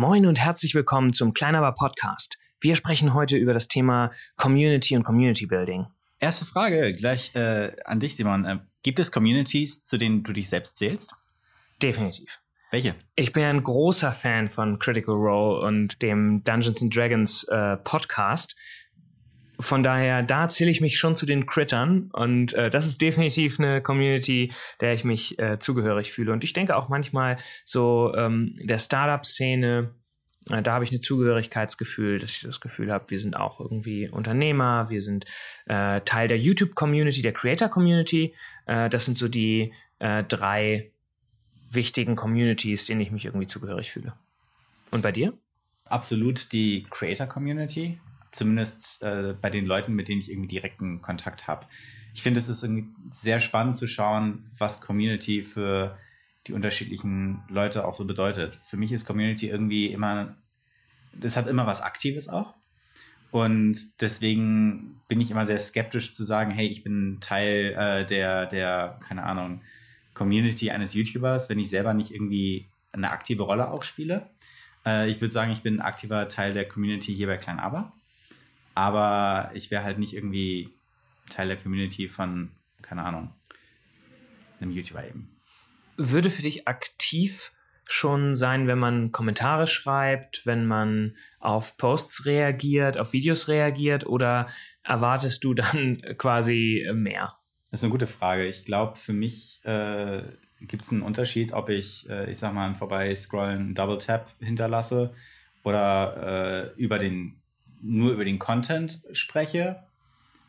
Moin und herzlich willkommen zum Kleinaber Podcast. Wir sprechen heute über das Thema Community und Community Building. Erste Frage gleich äh, an dich, Simon. Äh, gibt es Communities, zu denen du dich selbst zählst? Definitiv. Welche? Ich bin ein großer Fan von Critical Role und dem Dungeons and Dragons äh, Podcast. Von daher, da zähle ich mich schon zu den Crittern und äh, das ist definitiv eine Community, der ich mich äh, zugehörig fühle. Und ich denke auch manchmal so ähm, der Startup-Szene, äh, da habe ich ein Zugehörigkeitsgefühl, dass ich das Gefühl habe, wir sind auch irgendwie Unternehmer, wir sind äh, Teil der YouTube-Community, der Creator-Community. Äh, das sind so die äh, drei wichtigen Communities, denen ich mich irgendwie zugehörig fühle. Und bei dir? Absolut die Creator-Community, zumindest äh, bei den Leuten, mit denen ich irgendwie direkten Kontakt habe. Ich finde, es ist sehr spannend zu schauen, was Community für die unterschiedlichen Leute auch so bedeutet. Für mich ist Community irgendwie immer, das hat immer was Aktives auch. Und deswegen bin ich immer sehr skeptisch zu sagen, hey, ich bin Teil äh, der, der, keine Ahnung, Community eines YouTubers, wenn ich selber nicht irgendwie eine aktive Rolle auch spiele. Äh, ich würde sagen, ich bin ein aktiver Teil der Community hier bei Klein Aber. Aber ich wäre halt nicht irgendwie Teil der Community von, keine Ahnung, einem YouTuber eben würde für dich aktiv schon sein, wenn man Kommentare schreibt, wenn man auf Posts reagiert, auf Videos reagiert oder erwartest du dann quasi mehr? Das ist eine gute Frage. Ich glaube, für mich äh, gibt es einen Unterschied, ob ich, äh, ich sag mal, vorbei scrollen einen Double Tap hinterlasse oder äh, über den, nur über den Content spreche,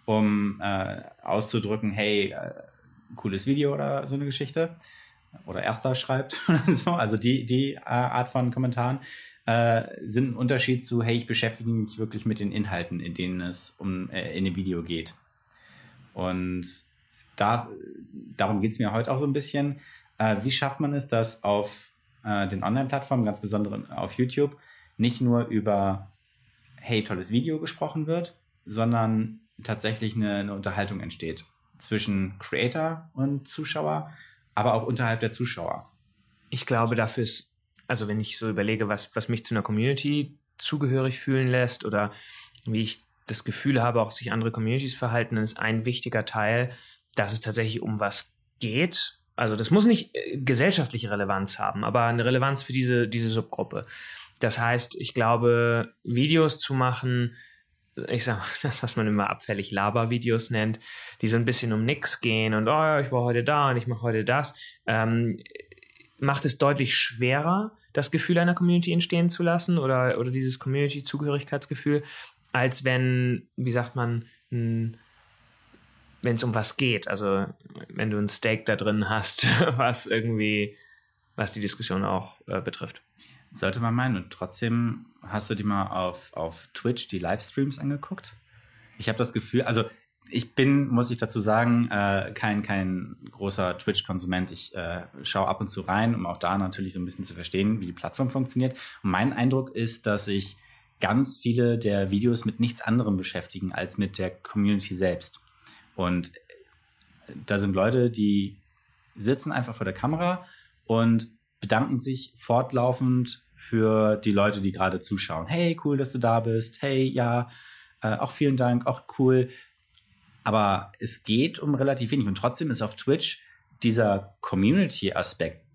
um äh, auszudrücken, hey, äh, cooles Video oder so eine Geschichte oder Erster schreibt oder so, also die, die äh, Art von Kommentaren, äh, sind ein Unterschied zu, hey, ich beschäftige mich wirklich mit den Inhalten, in denen es um äh, in dem Video geht. Und da, darum geht es mir heute auch so ein bisschen. Äh, wie schafft man es, dass auf den Online-Plattformen, ganz besonders auf YouTube, nicht nur über, hey, tolles Video gesprochen wird, sondern tatsächlich eine, eine Unterhaltung entsteht zwischen Creator und Zuschauer aber auch unterhalb der Zuschauer. Ich glaube, dafür ist, also wenn ich so überlege, was, was mich zu einer Community zugehörig fühlen lässt oder wie ich das Gefühl habe, auch sich andere Communities verhalten, dann ist ein wichtiger Teil, dass es tatsächlich um was geht. Also das muss nicht äh, gesellschaftliche Relevanz haben, aber eine Relevanz für diese, diese Subgruppe. Das heißt, ich glaube, Videos zu machen, ich sag mal, das, was man immer abfällig Laber-Videos nennt, die so ein bisschen um nix gehen und oh, ich war heute da und ich mache heute das, ähm, macht es deutlich schwerer, das Gefühl einer Community entstehen zu lassen oder, oder dieses Community-Zugehörigkeitsgefühl, als wenn, wie sagt man, wenn es um was geht. Also wenn du ein Steak da drin hast, was irgendwie, was die Diskussion auch äh, betrifft. Sollte man meinen. Und trotzdem hast du dir mal auf, auf Twitch die Livestreams angeguckt? Ich habe das Gefühl, also ich bin, muss ich dazu sagen, äh, kein, kein großer Twitch-Konsument. Ich äh, schaue ab und zu rein, um auch da natürlich so ein bisschen zu verstehen, wie die Plattform funktioniert. Und mein Eindruck ist, dass sich ganz viele der Videos mit nichts anderem beschäftigen als mit der Community selbst. Und da sind Leute, die sitzen einfach vor der Kamera und bedanken sich fortlaufend für die Leute, die gerade zuschauen. Hey, cool, dass du da bist. Hey, ja, äh, auch vielen Dank, auch cool. Aber es geht um relativ wenig. Und trotzdem ist auf Twitch dieser Community-Aspekt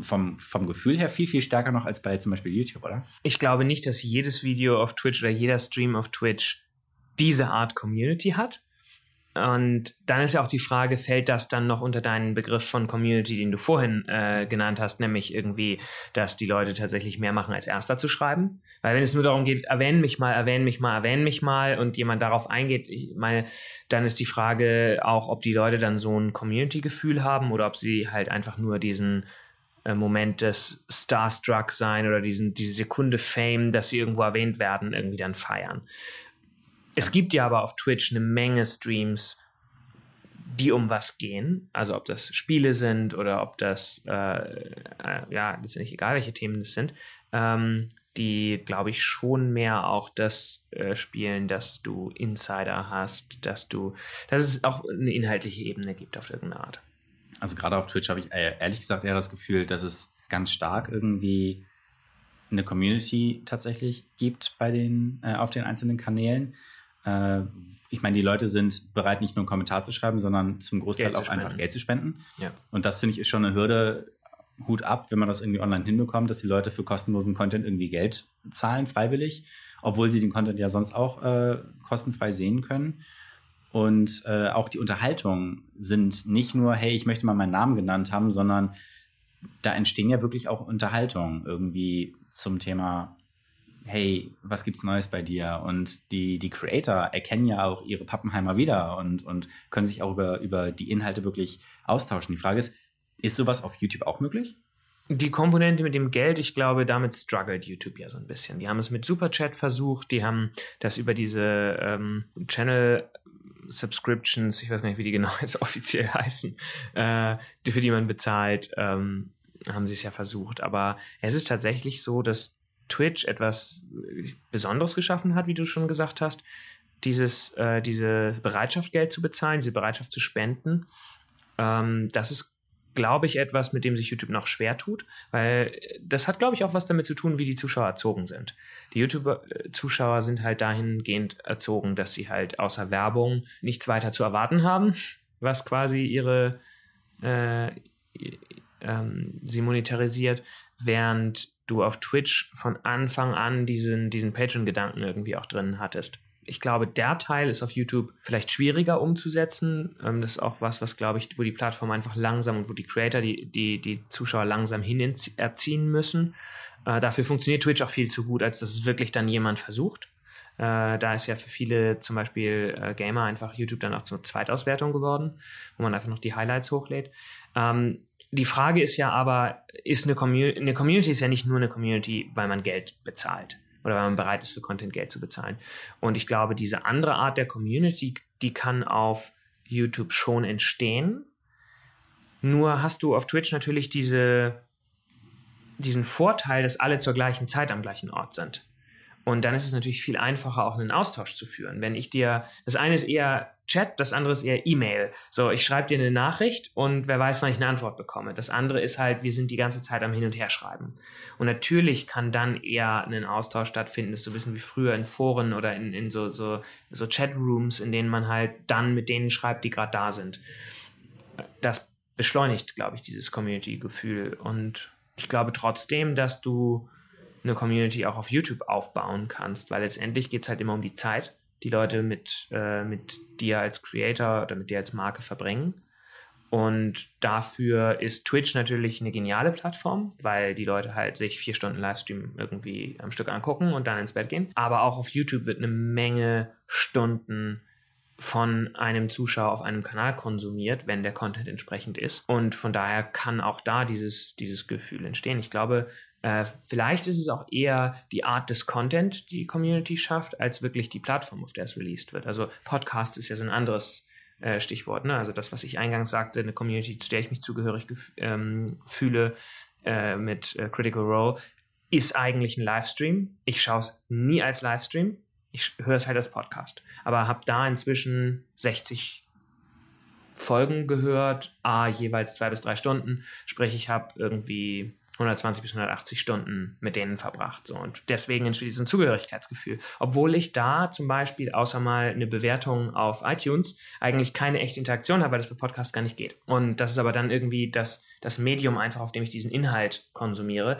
vom, vom Gefühl her viel, viel stärker noch als bei zum Beispiel YouTube, oder? Ich glaube nicht, dass jedes Video auf Twitch oder jeder Stream auf Twitch diese Art Community hat. Und dann ist ja auch die Frage, fällt das dann noch unter deinen Begriff von Community, den du vorhin äh, genannt hast, nämlich irgendwie, dass die Leute tatsächlich mehr machen, als Erster zu schreiben? Weil wenn es nur darum geht, erwähnen mich mal, erwähnen mich mal, erwähnen mich mal und jemand darauf eingeht, ich meine, dann ist die Frage auch, ob die Leute dann so ein Community-Gefühl haben oder ob sie halt einfach nur diesen äh, Moment des Starstruck sein oder diesen, diese Sekunde Fame, dass sie irgendwo erwähnt werden, irgendwie dann feiern. Es gibt ja aber auf Twitch eine Menge Streams, die um was gehen. Also ob das Spiele sind oder ob das, äh, äh, ja, letztendlich egal, welche Themen das sind, ähm, die, glaube ich, schon mehr auch das äh, spielen, dass du Insider hast, dass du, dass es auch eine inhaltliche Ebene gibt auf irgendeine Art. Also gerade auf Twitch habe ich ehrlich gesagt eher das Gefühl, dass es ganz stark irgendwie eine Community tatsächlich gibt bei den, äh, auf den einzelnen Kanälen. Äh, ich meine, die Leute sind bereit, nicht nur einen Kommentar zu schreiben, sondern zum Großteil Geld auch einfach Geld zu spenden. Ja. Und das finde ich ist schon eine Hürde, Hut ab, wenn man das irgendwie online hinbekommt, dass die Leute für kostenlosen Content irgendwie Geld zahlen, freiwillig, obwohl sie den Content ja sonst auch äh, kostenfrei sehen können. Und äh, auch die Unterhaltungen sind nicht nur, hey, ich möchte mal meinen Namen genannt haben, sondern da entstehen ja wirklich auch Unterhaltungen irgendwie zum Thema, hey, was gibt's Neues bei dir? Und die, die Creator erkennen ja auch ihre Pappenheimer wieder und, und können sich auch über, über die Inhalte wirklich austauschen. Die Frage ist, ist sowas auf YouTube auch möglich? Die Komponente mit dem Geld, ich glaube, damit struggelt YouTube ja so ein bisschen. Die haben es mit Superchat versucht, die haben das über diese ähm, Channel Subscriptions, ich weiß gar nicht, wie die genau jetzt offiziell heißen, äh, für die man bezahlt, ähm, haben sie es ja versucht. Aber es ist tatsächlich so, dass Twitch etwas Besonderes geschaffen hat, wie du schon gesagt hast. Dieses, äh, diese Bereitschaft, Geld zu bezahlen, diese Bereitschaft zu spenden. Ähm, das ist glaube ich, etwas, mit dem sich YouTube noch schwer tut, weil das hat, glaube ich, auch was damit zu tun, wie die Zuschauer erzogen sind. Die YouTube-Zuschauer sind halt dahingehend erzogen, dass sie halt außer Werbung nichts weiter zu erwarten haben, was quasi ihre äh, ähm, sie monetarisiert, während du auf Twitch von Anfang an diesen, diesen Patreon-Gedanken irgendwie auch drin hattest ich glaube, der Teil ist auf YouTube vielleicht schwieriger umzusetzen. Ähm, das ist auch was, was, glaube ich, wo die Plattform einfach langsam und wo die Creator die, die, die Zuschauer langsam hin erziehen müssen. Äh, dafür funktioniert Twitch auch viel zu gut, als dass es wirklich dann jemand versucht. Äh, da ist ja für viele zum Beispiel äh, Gamer einfach YouTube dann auch zur Zweitauswertung geworden, wo man einfach noch die Highlights hochlädt. Ähm, die Frage ist ja aber, ist eine, Community, eine Community ist ja nicht nur eine Community, weil man Geld bezahlt oder weil man bereit ist, für Content Geld zu bezahlen. Und ich glaube, diese andere Art der Community, die kann auf YouTube schon entstehen. Nur hast du auf Twitch natürlich diese, diesen Vorteil, dass alle zur gleichen Zeit am gleichen Ort sind. Und dann ist es natürlich viel einfacher, auch einen Austausch zu führen. Wenn ich dir, das eine ist eher Chat, das andere ist eher E-Mail. So, ich schreibe dir eine Nachricht und wer weiß, wann ich eine Antwort bekomme. Das andere ist halt, wir sind die ganze Zeit am Hin und Her schreiben. Und natürlich kann dann eher ein Austausch stattfinden, das so wissen wie früher in Foren oder in, in so, so, so Chatrooms, in denen man halt dann mit denen schreibt, die gerade da sind. Das beschleunigt, glaube ich, dieses Community-Gefühl. Und ich glaube trotzdem, dass du eine Community auch auf YouTube aufbauen kannst, weil letztendlich geht es halt immer um die Zeit, die Leute mit, äh, mit dir als Creator oder mit dir als Marke verbringen. Und dafür ist Twitch natürlich eine geniale Plattform, weil die Leute halt sich vier Stunden Livestream irgendwie am Stück angucken und dann ins Bett gehen. Aber auch auf YouTube wird eine Menge Stunden von einem Zuschauer auf einem Kanal konsumiert, wenn der Content entsprechend ist. Und von daher kann auch da dieses, dieses Gefühl entstehen. Ich glaube, äh, vielleicht ist es auch eher die Art des Content, die die Community schafft, als wirklich die Plattform, auf der es released wird. Also Podcast ist ja so ein anderes äh, Stichwort. Ne? Also das, was ich eingangs sagte, eine Community, zu der ich mich zugehörig ähm, fühle äh, mit äh, Critical Role, ist eigentlich ein Livestream. Ich schaue es nie als Livestream. Ich höre es halt als Podcast. Aber habe da inzwischen 60 Folgen gehört, a jeweils zwei bis drei Stunden. Sprich, ich habe irgendwie 120 bis 180 Stunden mit denen verbracht. So. Und deswegen entsteht dieses Zugehörigkeitsgefühl. Obwohl ich da zum Beispiel außer mal eine Bewertung auf iTunes eigentlich keine echte Interaktion habe, weil das bei Podcast gar nicht geht. Und das ist aber dann irgendwie das, das Medium einfach, auf dem ich diesen Inhalt konsumiere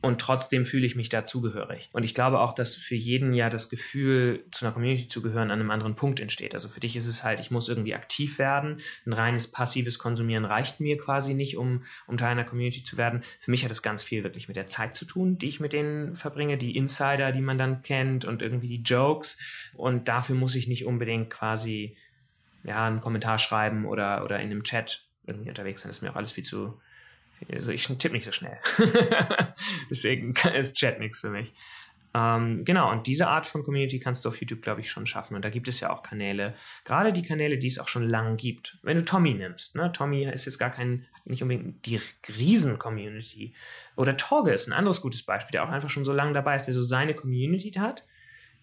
und trotzdem fühle ich mich dazugehörig. Und ich glaube auch, dass für jeden ja das Gefühl, zu einer Community zu gehören, an einem anderen Punkt entsteht. Also für dich ist es halt, ich muss irgendwie aktiv werden. Ein reines passives Konsumieren reicht mir quasi nicht, um, um Teil einer Community zu werden. Für mich hat es ganz viel wirklich mit der Zeit zu tun, die ich mit denen verbringe, die Insider, die man dann kennt und irgendwie die Jokes. Und dafür muss ich nicht unbedingt quasi ja, einen Kommentar schreiben oder, oder in einem Chat irgendwie unterwegs sein. Das ist mir auch alles viel zu, also ich tippe nicht so schnell. Deswegen ist Chat nichts für mich. Ähm, genau, und diese Art von Community kannst du auf YouTube, glaube ich, schon schaffen. Und da gibt es ja auch Kanäle, gerade die Kanäle, die es auch schon lange gibt. Wenn du Tommy nimmst, ne? Tommy ist jetzt gar kein, nicht unbedingt die Riesen-Community. Oder Torge ist ein anderes gutes Beispiel, der auch einfach schon so lange dabei ist, der so seine Community hat,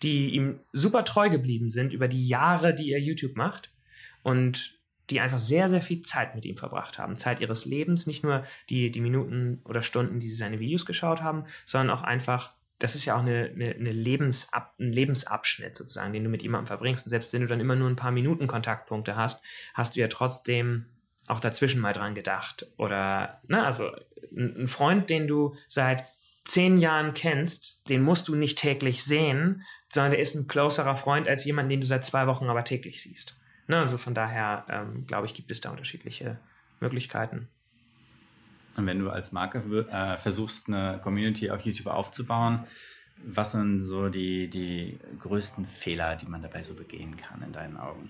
die ihm super treu geblieben sind über die Jahre, die er YouTube macht. Und die einfach sehr, sehr viel Zeit mit ihm verbracht haben. Zeit ihres Lebens, nicht nur die, die Minuten oder Stunden, die sie seine Videos geschaut haben, sondern auch einfach, das ist ja auch eine, eine, eine Lebensab, ein Lebensabschnitt sozusagen, den du mit jemandem verbringst. Und selbst wenn du dann immer nur ein paar Minuten Kontaktpunkte hast, hast du ja trotzdem auch dazwischen mal dran gedacht. Oder, ne, also ein Freund, den du seit zehn Jahren kennst, den musst du nicht täglich sehen, sondern der ist ein closerer Freund als jemand, den du seit zwei Wochen aber täglich siehst. Ne, also von daher, ähm, glaube ich, gibt es da unterschiedliche Möglichkeiten. Und wenn du als Marke äh, versuchst, eine Community auf YouTube aufzubauen, was sind so die, die größten Fehler, die man dabei so begehen kann in deinen Augen?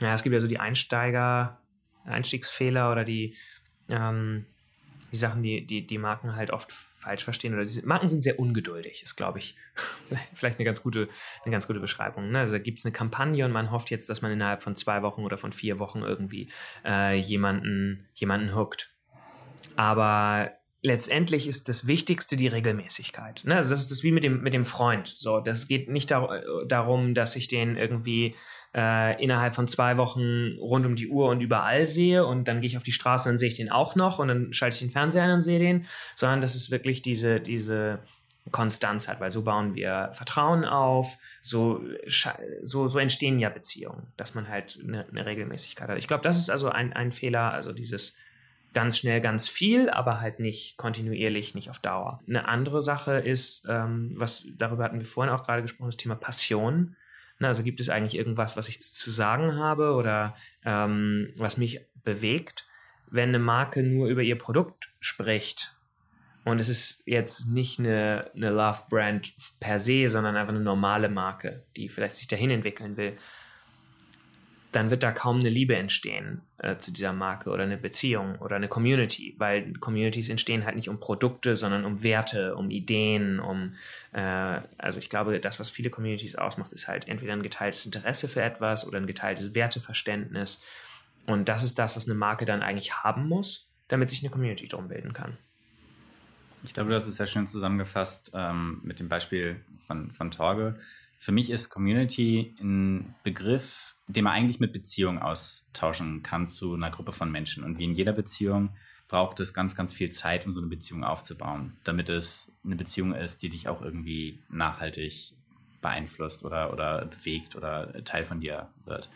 Ja, es gibt ja so die Einsteiger, Einstiegsfehler oder die, ähm, die Sachen, die, die die Marken halt oft falsch verstehen. Oder diese Marken sind sehr ungeduldig, ist, glaube ich, vielleicht eine ganz gute, eine ganz gute Beschreibung. Ne? Also da gibt es eine Kampagne und man hofft jetzt, dass man innerhalb von zwei Wochen oder von vier Wochen irgendwie äh, jemanden, jemanden hookt. Aber letztendlich ist das Wichtigste die Regelmäßigkeit. Ne? Also das ist das wie mit dem, mit dem Freund. So, das geht nicht dar darum, dass ich den irgendwie äh, innerhalb von zwei Wochen rund um die Uhr und überall sehe und dann gehe ich auf die Straße und sehe ich den auch noch und dann schalte ich den Fernseher ein und sehe den, sondern dass es wirklich diese, diese Konstanz hat, weil so bauen wir Vertrauen auf, so, so, so entstehen ja Beziehungen, dass man halt eine, eine Regelmäßigkeit hat. Ich glaube, das ist also ein, ein Fehler, also dieses ganz schnell ganz viel, aber halt nicht kontinuierlich, nicht auf Dauer. Eine andere Sache ist, ähm, was darüber hatten wir vorhin auch gerade gesprochen, das Thema Passion. Na, also gibt es eigentlich irgendwas, was ich zu sagen habe oder ähm, was mich bewegt? Wenn eine Marke nur über ihr Produkt spricht und es ist jetzt nicht eine, eine Love-Brand per se, sondern einfach eine normale Marke, die vielleicht sich dahin entwickeln will, dann wird da kaum eine Liebe entstehen äh, zu dieser Marke oder eine Beziehung oder eine Community, weil Communities entstehen halt nicht um Produkte, sondern um Werte, um Ideen, um äh, also ich glaube, das, was viele Communities ausmacht, ist halt entweder ein geteiltes Interesse für etwas oder ein geteiltes Werteverständnis. Und das ist das, was eine Marke dann eigentlich haben muss, damit sich eine Community drum bilden kann. Ich glaube, das ist sehr schön zusammengefasst ähm, mit dem Beispiel von, von Torge. Für mich ist Community ein Begriff, den man eigentlich mit Beziehung austauschen kann zu einer Gruppe von Menschen. Und wie in jeder Beziehung braucht es ganz, ganz viel Zeit, um so eine Beziehung aufzubauen, damit es eine Beziehung ist, die dich auch irgendwie nachhaltig beeinflusst oder, oder bewegt oder Teil von dir wird.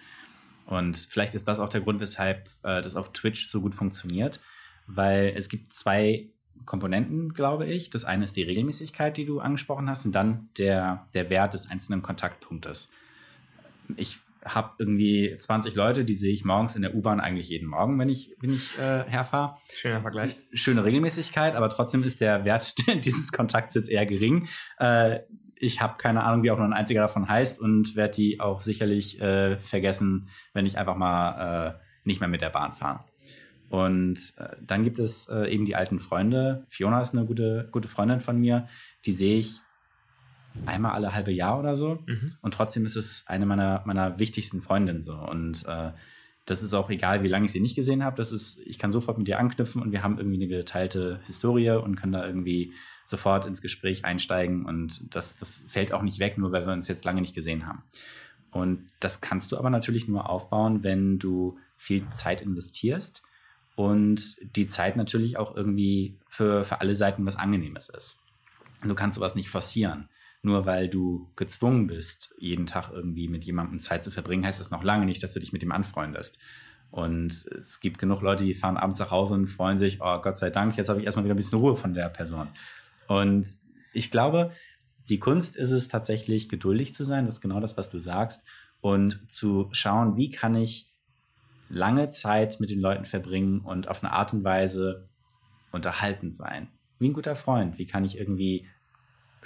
Und vielleicht ist das auch der Grund, weshalb äh, das auf Twitch so gut funktioniert, weil es gibt zwei Komponenten, glaube ich. Das eine ist die Regelmäßigkeit, die du angesprochen hast, und dann der, der Wert des einzelnen Kontaktpunktes. Ich habe irgendwie 20 Leute, die sehe ich morgens in der U-Bahn eigentlich jeden Morgen, wenn ich, wenn ich äh, herfahre. Schöner Vergleich. Schöne Regelmäßigkeit, aber trotzdem ist der Wert dieses Kontakts jetzt eher gering. Äh, ich habe keine Ahnung, wie auch nur ein einziger davon heißt und werde die auch sicherlich äh, vergessen, wenn ich einfach mal äh, nicht mehr mit der Bahn fahre. Und äh, dann gibt es äh, eben die alten Freunde. Fiona ist eine gute, gute Freundin von mir. Die sehe ich einmal alle halbe Jahr oder so. Mhm. Und trotzdem ist es eine meiner, meiner wichtigsten Freundinnen so. Und äh, das ist auch egal, wie lange ich sie nicht gesehen habe. Das ist, ich kann sofort mit ihr anknüpfen und wir haben irgendwie eine geteilte Historie und können da irgendwie sofort ins Gespräch einsteigen. Und das, das fällt auch nicht weg, nur weil wir uns jetzt lange nicht gesehen haben. Und das kannst du aber natürlich nur aufbauen, wenn du viel Zeit investierst und die Zeit natürlich auch irgendwie für, für alle Seiten was Angenehmes ist. Du kannst sowas nicht forcieren nur weil du gezwungen bist, jeden Tag irgendwie mit jemandem Zeit zu verbringen, heißt das noch lange nicht, dass du dich mit ihm anfreundest. Und es gibt genug Leute, die fahren abends nach Hause und freuen sich, oh Gott sei Dank, jetzt habe ich erstmal wieder ein bisschen Ruhe von der Person. Und ich glaube, die Kunst ist es tatsächlich, geduldig zu sein, das ist genau das, was du sagst, und zu schauen, wie kann ich lange Zeit mit den Leuten verbringen und auf eine Art und Weise unterhaltend sein. Wie ein guter Freund. Wie kann ich irgendwie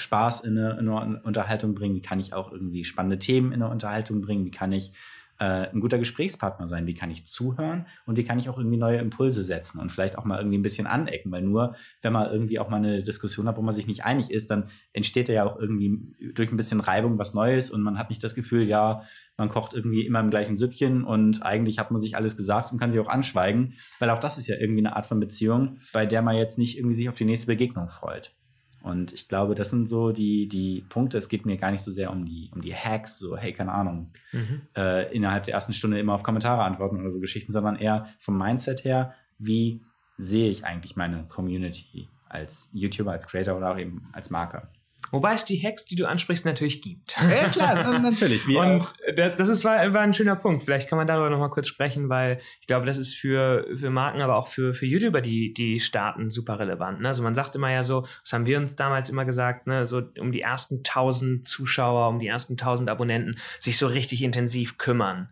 Spaß in eine, in eine, Unterhaltung bringen? Wie kann ich auch irgendwie spannende Themen in eine Unterhaltung bringen? Wie kann ich äh, ein guter Gesprächspartner sein? Wie kann ich zuhören? Und wie kann ich auch irgendwie neue Impulse setzen und vielleicht auch mal irgendwie ein bisschen anecken? Weil nur, wenn man irgendwie auch mal eine Diskussion hat, wo man sich nicht einig ist, dann entsteht ja auch irgendwie durch ein bisschen Reibung was Neues und man hat nicht das Gefühl, ja, man kocht irgendwie immer im gleichen Süppchen und eigentlich hat man sich alles gesagt und kann sich auch anschweigen, weil auch das ist ja irgendwie eine Art von Beziehung, bei der man jetzt nicht irgendwie sich auf die nächste Begegnung freut. Und ich glaube, das sind so die, die Punkte. Es geht mir gar nicht so sehr um die, um die Hacks, so, hey, keine Ahnung, mhm. äh, innerhalb der ersten Stunde immer auf Kommentare antworten oder so Geschichten, sondern eher vom Mindset her, wie sehe ich eigentlich meine Community als YouTuber, als Creator oder auch eben als Marker. Wobei es die Hacks, die du ansprichst, natürlich gibt. Ja, klar, natürlich. Wie und auch. das ist, war, war ein schöner Punkt. Vielleicht kann man darüber nochmal kurz sprechen, weil ich glaube, das ist für, für Marken, aber auch für, für YouTuber, die, die starten, super relevant. Ne? Also man sagt immer ja so, das haben wir uns damals immer gesagt, ne? so um die ersten 1000 Zuschauer, um die ersten 1000 Abonnenten sich so richtig intensiv kümmern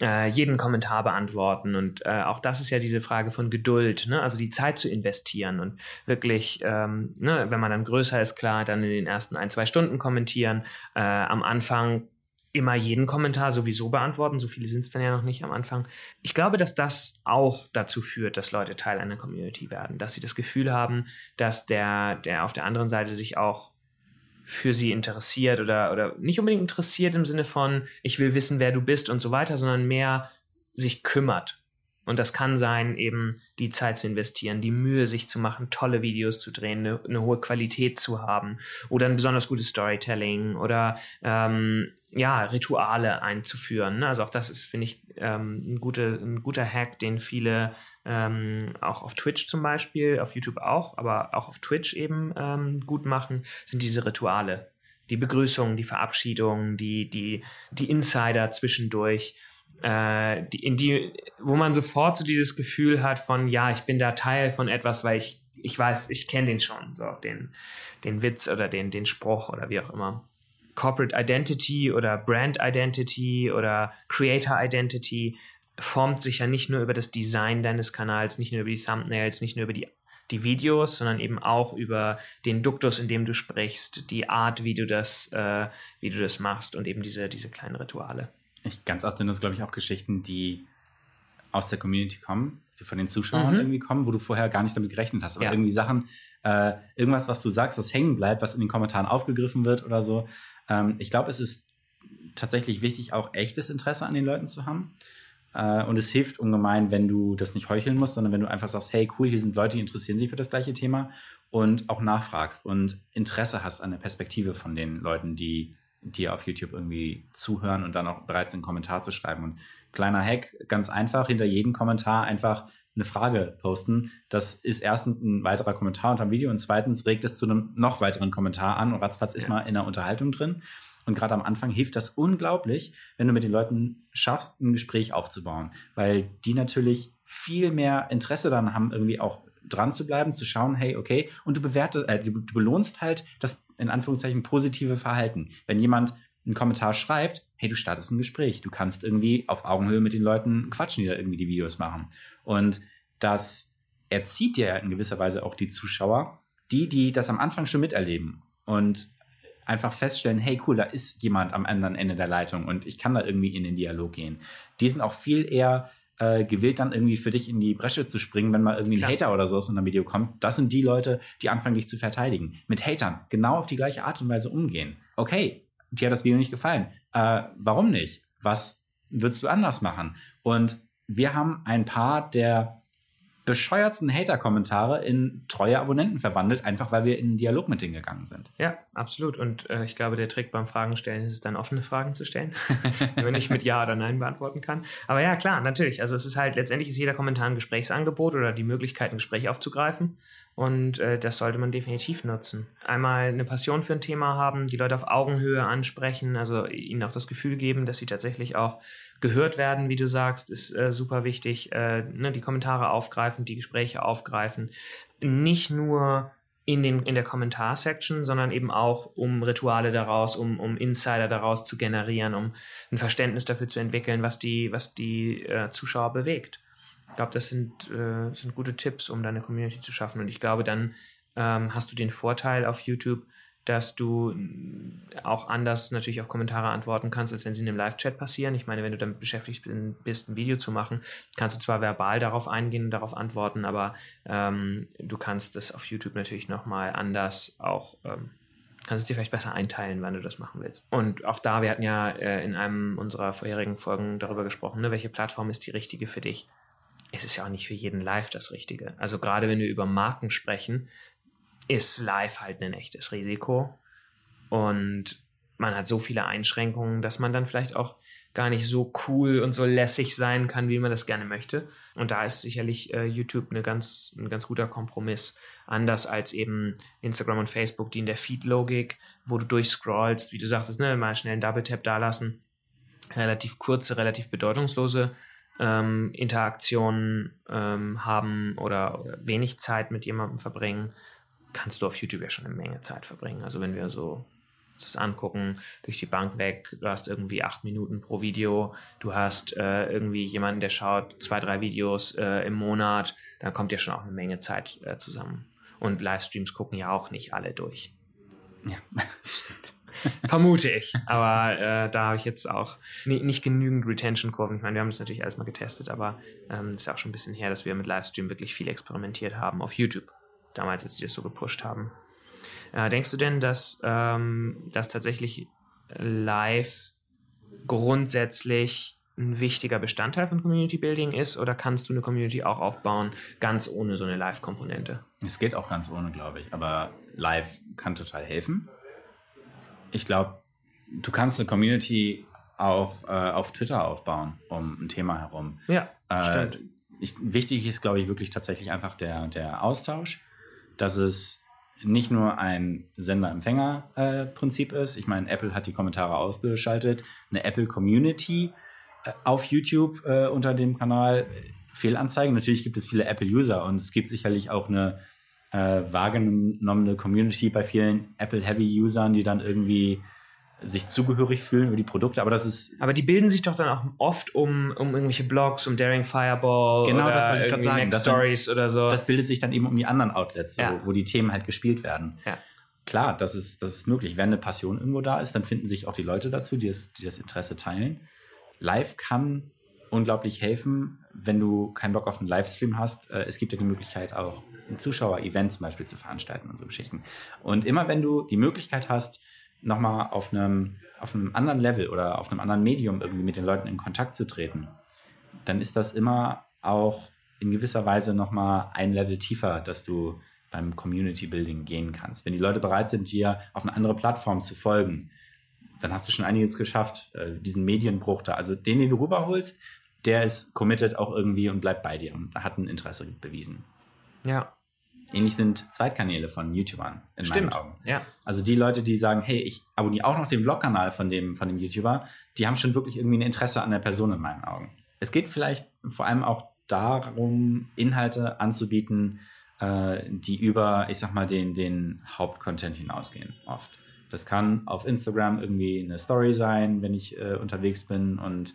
äh, jeden Kommentar beantworten. Und äh, auch das ist ja diese Frage von Geduld, ne? also die Zeit zu investieren und wirklich, ähm, ne, wenn man dann größer ist, klar, dann in den ersten ein, zwei Stunden kommentieren. Äh, am Anfang immer jeden Kommentar sowieso beantworten. So viele sind es dann ja noch nicht am Anfang. Ich glaube, dass das auch dazu führt, dass Leute Teil einer Community werden, dass sie das Gefühl haben, dass der, der auf der anderen Seite sich auch für sie interessiert oder, oder nicht unbedingt interessiert im Sinne von, ich will wissen, wer du bist und so weiter, sondern mehr sich kümmert. Und das kann sein, eben die Zeit zu investieren, die Mühe sich zu machen, tolle Videos zu drehen, eine, eine hohe Qualität zu haben oder ein besonders gutes Storytelling oder ähm, ja, Rituale einzuführen. Ne? Also auch das ist, finde ich, ähm, ein, gute, ein guter Hack, den viele ähm, auch auf Twitch zum Beispiel, auf YouTube auch, aber auch auf Twitch eben ähm, gut machen, sind diese Rituale. Die Begrüßung, die Verabschiedung, die, die, die Insider zwischendurch, äh, die, in die, wo man sofort so dieses Gefühl hat von, ja, ich bin da Teil von etwas, weil ich, ich weiß, ich kenne den schon, so den, den Witz oder den, den Spruch oder wie auch immer. Corporate Identity oder Brand Identity oder Creator Identity formt sich ja nicht nur über das Design deines Kanals, nicht nur über die Thumbnails, nicht nur über die, die Videos, sondern eben auch über den Duktus, in dem du sprichst, die Art, wie du das, äh, wie du das machst und eben diese, diese kleinen Rituale. Ich, ganz oft sind das, glaube ich, auch Geschichten, die aus der Community kommen, die von den Zuschauern mhm. irgendwie kommen, wo du vorher gar nicht damit gerechnet hast. Aber ja. irgendwie Sachen, äh, irgendwas, was du sagst, was hängen bleibt, was in den Kommentaren aufgegriffen wird oder so, ähm, ich glaube, es ist tatsächlich wichtig, auch echtes Interesse an den Leuten zu haben. Äh, und es hilft ungemein, wenn du das nicht heucheln musst, sondern wenn du einfach sagst, hey, cool, hier sind Leute, die interessieren sich für das gleiche Thema und auch nachfragst und Interesse hast an der Perspektive von den Leuten, die dir auf YouTube irgendwie zuhören und dann auch bereit sind, einen Kommentar zu schreiben. Und kleiner Hack, ganz einfach, hinter jedem Kommentar einfach eine Frage posten. Das ist erstens ein weiterer Kommentar unter dem Video und zweitens regt es zu einem noch weiteren Kommentar an und ratzfatz ist ja. mal in der Unterhaltung drin. Und gerade am Anfang hilft das unglaublich, wenn du mit den Leuten schaffst, ein Gespräch aufzubauen, weil die natürlich viel mehr Interesse daran haben, irgendwie auch dran zu bleiben, zu schauen, hey, okay, und du bewertest, äh, du belohnst halt das in Anführungszeichen positive Verhalten. Wenn jemand einen Kommentar schreibt, hey, du startest ein Gespräch, du kannst irgendwie auf Augenhöhe mit den Leuten quatschen, die da irgendwie die Videos machen. Und das erzieht ja in gewisser Weise auch die Zuschauer, die, die das am Anfang schon miterleben und einfach feststellen, hey cool, da ist jemand am anderen Ende der Leitung und ich kann da irgendwie in den Dialog gehen. Die sind auch viel eher äh, gewillt, dann irgendwie für dich in die Bresche zu springen, wenn mal irgendwie Klar. ein Hater oder so aus einem Video kommt. Das sind die Leute, die anfangen, dich zu verteidigen. Mit Hatern genau auf die gleiche Art und Weise umgehen. Okay, dir hat das Video nicht gefallen. Äh, warum nicht? Was würdest du anders machen? Und wir haben ein paar der bescheuertsten Hater-Kommentare in treue Abonnenten verwandelt, einfach weil wir in einen Dialog mit denen gegangen sind. Ja, absolut. Und äh, ich glaube, der Trick beim Fragen stellen ist es dann offene Fragen zu stellen, wenn nicht mit Ja oder Nein beantworten kann. Aber ja, klar, natürlich. Also es ist halt, letztendlich ist jeder Kommentar ein Gesprächsangebot oder die Möglichkeit, ein Gespräch aufzugreifen. Und äh, das sollte man definitiv nutzen. Einmal eine Passion für ein Thema haben, die Leute auf Augenhöhe ansprechen, also ihnen auch das Gefühl geben, dass sie tatsächlich auch gehört werden, wie du sagst, ist äh, super wichtig. Äh, ne, die Kommentare aufgreifen, die Gespräche aufgreifen. Nicht nur in, den, in der Kommentarsection, sondern eben auch, um Rituale daraus, um, um Insider daraus zu generieren, um ein Verständnis dafür zu entwickeln, was die, was die äh, Zuschauer bewegt. Ich glaube, das sind, äh, sind gute Tipps, um deine Community zu schaffen. Und ich glaube, dann ähm, hast du den Vorteil auf YouTube, dass du auch anders natürlich auf Kommentare antworten kannst, als wenn sie in einem Live-Chat passieren. Ich meine, wenn du damit beschäftigt bist, ein Video zu machen, kannst du zwar verbal darauf eingehen und darauf antworten, aber ähm, du kannst es auf YouTube natürlich nochmal anders auch, ähm, kannst es dir vielleicht besser einteilen, wann du das machen willst. Und auch da, wir hatten ja äh, in einem unserer vorherigen Folgen darüber gesprochen, ne, welche Plattform ist die richtige für dich. Es ist ja auch nicht für jeden Live das Richtige. Also gerade wenn wir über Marken sprechen, ist live halt ein echtes Risiko. Und man hat so viele Einschränkungen, dass man dann vielleicht auch gar nicht so cool und so lässig sein kann, wie man das gerne möchte. Und da ist sicherlich äh, YouTube eine ganz, ein ganz guter Kompromiss. Anders als eben Instagram und Facebook, die in der Feed-Logik, wo du durchscrollst, wie du sagtest, ne, mal schnell einen Double-Tap da lassen, relativ kurze, relativ bedeutungslose ähm, Interaktionen ähm, haben oder, oder wenig Zeit mit jemandem verbringen, kannst du auf YouTube ja schon eine Menge Zeit verbringen. Also wenn wir so das angucken, durch die Bank weg, du hast irgendwie acht Minuten pro Video, du hast äh, irgendwie jemanden, der schaut zwei, drei Videos äh, im Monat, dann kommt ja schon auch eine Menge Zeit äh, zusammen. Und Livestreams gucken ja auch nicht alle durch. Ja, stimmt. Vermute ich. Aber äh, da habe ich jetzt auch nie, nicht genügend Retention-Kurven. Ich meine, wir haben das natürlich alles mal getestet, aber es ähm, ist ja auch schon ein bisschen her, dass wir mit Livestream wirklich viel experimentiert haben auf YouTube. Damals, als die das so gepusht haben. Äh, denkst du denn, dass ähm, das tatsächlich live grundsätzlich ein wichtiger Bestandteil von Community Building ist oder kannst du eine Community auch aufbauen, ganz ohne so eine Live-Komponente? Es geht auch ganz ohne, glaube ich. Aber live kann total helfen. Ich glaube, du kannst eine Community auch äh, auf Twitter aufbauen, um ein Thema herum. Ja, Äh, stimmt. ich, wichtig ist, glaube ich, wirklich tatsächlich einfach der, der Austausch, dass es nicht nur ein Sender-Empfänger-Prinzip ist. Ich meine, Apple hat die Kommentare ausgeschaltet. Eine Apple-Community äh, auf YouTube äh, unter dem Kanal äh, Fehlanzeigen. Natürlich gibt es viele Apple-User und es gibt sicherlich auch eine äh, wahrgenommene Community bei vielen Apple-Heavy-Usern, die dann irgendwie sich zugehörig fühlen über die Produkte. Aber das ist Aber die bilden sich doch dann auch oft um, um irgendwelche Blogs, um Daring Fireball Genau, oder das wollte ich irgendwie sagen. Sind- Stories oder so. das bildet sich dann eben um die anderen Outlets, Ja. wo die Themen halt gespielt werden. Ja. Klar, das ist, das ist möglich. Wenn eine Passion irgendwo da ist, dann finden sich auch die Leute dazu, die das, die das Interesse teilen. Live kann unglaublich helfen, wenn du keinen Bock auf einen Livestream hast. Äh, Es gibt ja die Möglichkeit, auch ein Zuschauer-Event zum Beispiel zu veranstalten und so Geschichten. Und immer wenn du die Möglichkeit hast, nochmal auf einem, auf einem anderen Level oder auf einem anderen Medium irgendwie mit den Leuten in Kontakt zu treten, dann ist das immer auch in gewisser Weise nochmal ein Level tiefer, dass du beim Community Building gehen kannst. Wenn die Leute bereit sind, dir auf eine andere Plattform zu folgen, dann hast du schon einiges geschafft, äh, diesen Medienbruch da. Also den, den du rüberholst, der ist committed auch irgendwie und bleibt bei dir und hat ein Interesse bewiesen. ja, Ähnlich sind Zweitkanäle von YouTubern in stimmt. meinen Augen. Ja. Also die Leute, die sagen, hey, ich abonniere auch noch den Vlog-Kanal von dem, von dem YouTuber, die haben schon wirklich irgendwie ein Interesse an der Person in meinen Augen. Es geht vielleicht vor allem auch darum, Inhalte anzubieten, äh, die über, ich sag mal, den, den Hauptcontent hinausgehen, oft. Das kann auf Instagram irgendwie eine Story sein, wenn ich äh, unterwegs bin und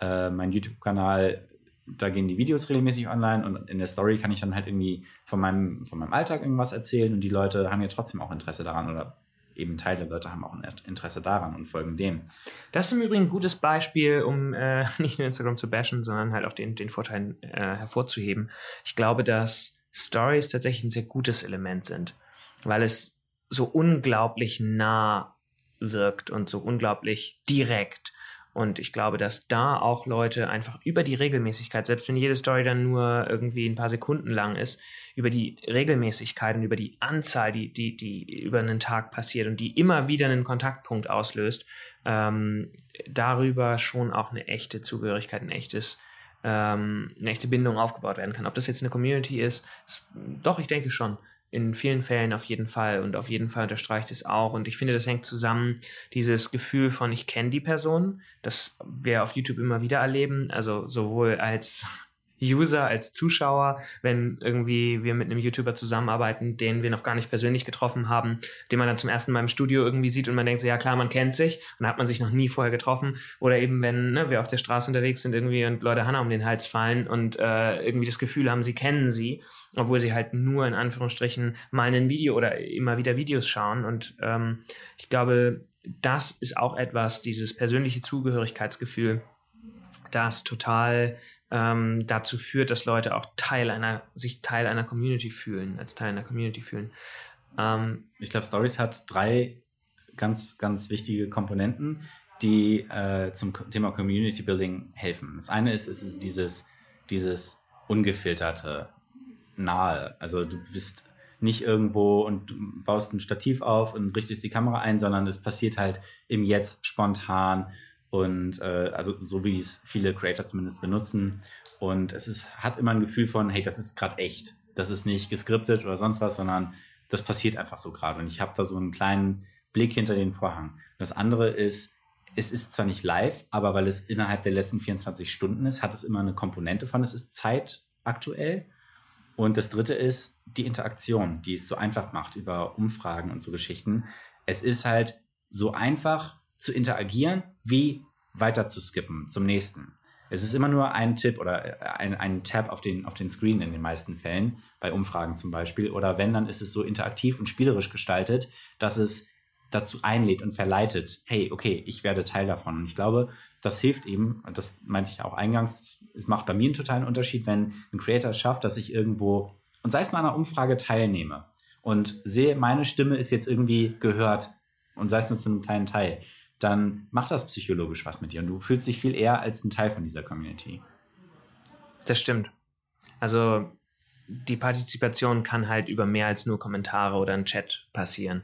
äh, mein YouTube-Kanal, da gehen die Videos regelmäßig online und in der Story kann ich dann halt irgendwie von meinem, von meinem Alltag irgendwas erzählen und die Leute haben ja trotzdem auch Interesse daran oder eben Teil der Leute haben auch ein Interesse daran und folgen dem. Das ist im Übrigen ein gutes Beispiel, um äh, nicht nur Instagram zu bashen, sondern halt auch den, den Vorteil äh, hervorzuheben. Ich glaube, dass Stories tatsächlich ein sehr gutes Element sind, weil es so unglaublich nah wirkt und so unglaublich direkt. Und ich glaube, dass da auch Leute einfach über die Regelmäßigkeit, selbst wenn jede Story dann nur irgendwie ein paar Sekunden lang ist, über die Regelmäßigkeit und über die Anzahl, die, die, die über einen Tag passiert und die immer wieder einen Kontaktpunkt auslöst, ähm, darüber schon auch eine echte Zugehörigkeit, ein echtes, ähm, eine echte Bindung aufgebaut werden kann. Ob das jetzt eine Community ist, ist doch, ich denke schon. In vielen Fällen auf jeden Fall und auf jeden Fall unterstreicht es auch. Und ich finde, das hängt zusammen, dieses Gefühl von, ich kenne die Person, das wir auf YouTube immer wieder erleben, also sowohl als User, als Zuschauer, wenn irgendwie wir mit einem YouTuber zusammenarbeiten, den wir noch gar nicht persönlich getroffen haben, den man dann zum ersten Mal im Studio irgendwie sieht und man denkt so, ja klar, man kennt sich und hat man sich noch nie vorher getroffen. Oder eben, wenn ne, wir auf der Straße unterwegs sind irgendwie und Leute Hannah um den Hals fallen und äh, irgendwie das Gefühl haben, sie kennen sie, obwohl sie halt nur in Anführungsstrichen mal ein Video oder immer wieder Videos schauen. Und ähm, ich glaube, das ist auch etwas, dieses persönliche Zugehörigkeitsgefühl, das total ähm, dazu führt, dass Leute auch Teil einer, sich Teil einer Community fühlen, als Teil einer Community fühlen. Ähm, Ich glaube, Stories hat drei ganz, ganz wichtige Komponenten, die äh, zum Thema Community Building helfen. Das eine ist, ist es dieses, dieses ungefilterte, nahe. Also du bist nicht irgendwo und baust ein Stativ auf und richtest die Kamera ein, sondern es passiert halt im Jetzt spontan und äh, also so wie es viele Creator zumindest benutzen. Und es ist, hat immer ein Gefühl von, hey, das ist gerade echt. Das ist nicht geskriptet oder sonst was, sondern das passiert einfach so gerade. Und ich habe da so einen kleinen Blick hinter den Vorhang. Das andere ist, es ist zwar nicht live, aber weil es innerhalb der letzten 24 Stunden ist, hat es immer eine Komponente von, es ist zeitaktuell. Und das dritte ist die Interaktion, die es so einfach macht über Umfragen und so Geschichten. Es ist halt so einfach zu interagieren, wie weiter zu skippen zum nächsten. Es ist immer nur ein Tipp oder äh, ein, ein Tab auf den, auf den Screen in den meisten Fällen, bei Umfragen zum Beispiel. Oder wenn, dann ist es so interaktiv und spielerisch gestaltet, dass es dazu einlädt und verleitet, hey, okay, ich werde Teil davon. Und ich glaube, das hilft eben, und das meinte ich auch eingangs, es macht bei mir einen totalen Unterschied, wenn ein Creator es schafft, dass ich irgendwo, und sei es an einer Umfrage teilnehme und sehe, meine Stimme ist jetzt irgendwie gehört und sei es nur zu einem kleinen Teil, dann macht das psychologisch was mit dir und du fühlst dich viel eher als ein Teil von dieser Community. Das stimmt. Also die Partizipation kann halt über mehr als nur Kommentare oder ein Chat passieren.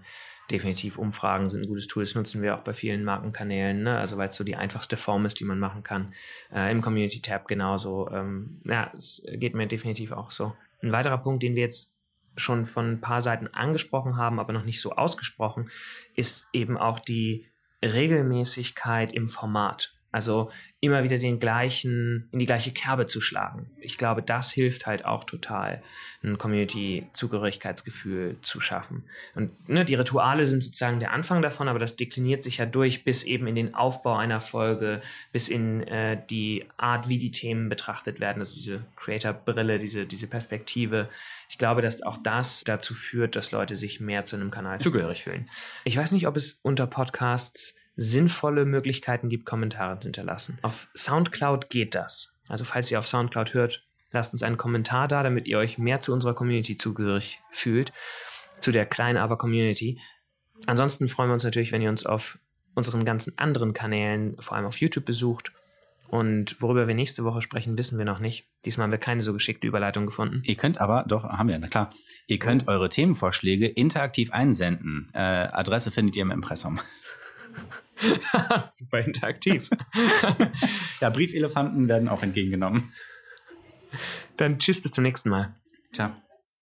Definitiv Umfragen sind ein gutes Tool. Das nutzen wir auch bei vielen Markenkanälen, ne? also weil es so die einfachste Form ist, die man machen kann. Äh, Im Community Tab genauso. Ähm, ja, es geht mir definitiv auch so. Ein weiterer Punkt, den wir jetzt schon von ein paar Seiten angesprochen haben, aber noch nicht so ausgesprochen, ist eben auch die Regelmäßigkeit im Format. Also immer wieder den gleichen, in die gleiche Kerbe zu schlagen. Ich glaube, das hilft halt auch total, ein Community-Zugehörigkeitsgefühl zu schaffen. Und ne, die Rituale sind sozusagen der Anfang davon, aber das dekliniert sich ja durch bis eben in den Aufbau einer Folge, bis in äh, die Art, wie die Themen betrachtet werden, also diese Creator-Brille, diese, diese Perspektive. Ich glaube, dass auch das dazu führt, dass Leute sich mehr zu einem Kanal zugehörig fühlen. Ich weiß nicht, ob es unter Podcasts sinnvolle Möglichkeiten gibt, Kommentare zu hinterlassen. Auf SoundCloud geht das. Also falls ihr auf SoundCloud hört, lasst uns einen Kommentar da, damit ihr euch mehr zu unserer Community zugehörig fühlt, zu der kleinen aber Community. Ansonsten freuen wir uns natürlich, wenn ihr uns auf unseren ganzen anderen Kanälen, vor allem auf YouTube besucht. Und worüber wir nächste Woche sprechen, wissen wir noch nicht. Diesmal haben wir keine so geschickte Überleitung gefunden. Ihr könnt aber, doch, haben wir, na klar. Ihr könnt eure Themenvorschläge interaktiv einsenden. Äh, Adresse findet ihr im Impressum. Super interaktiv. ja, Briefelefanten werden auch entgegengenommen. Dann tschüss, bis zum nächsten Mal. Ciao.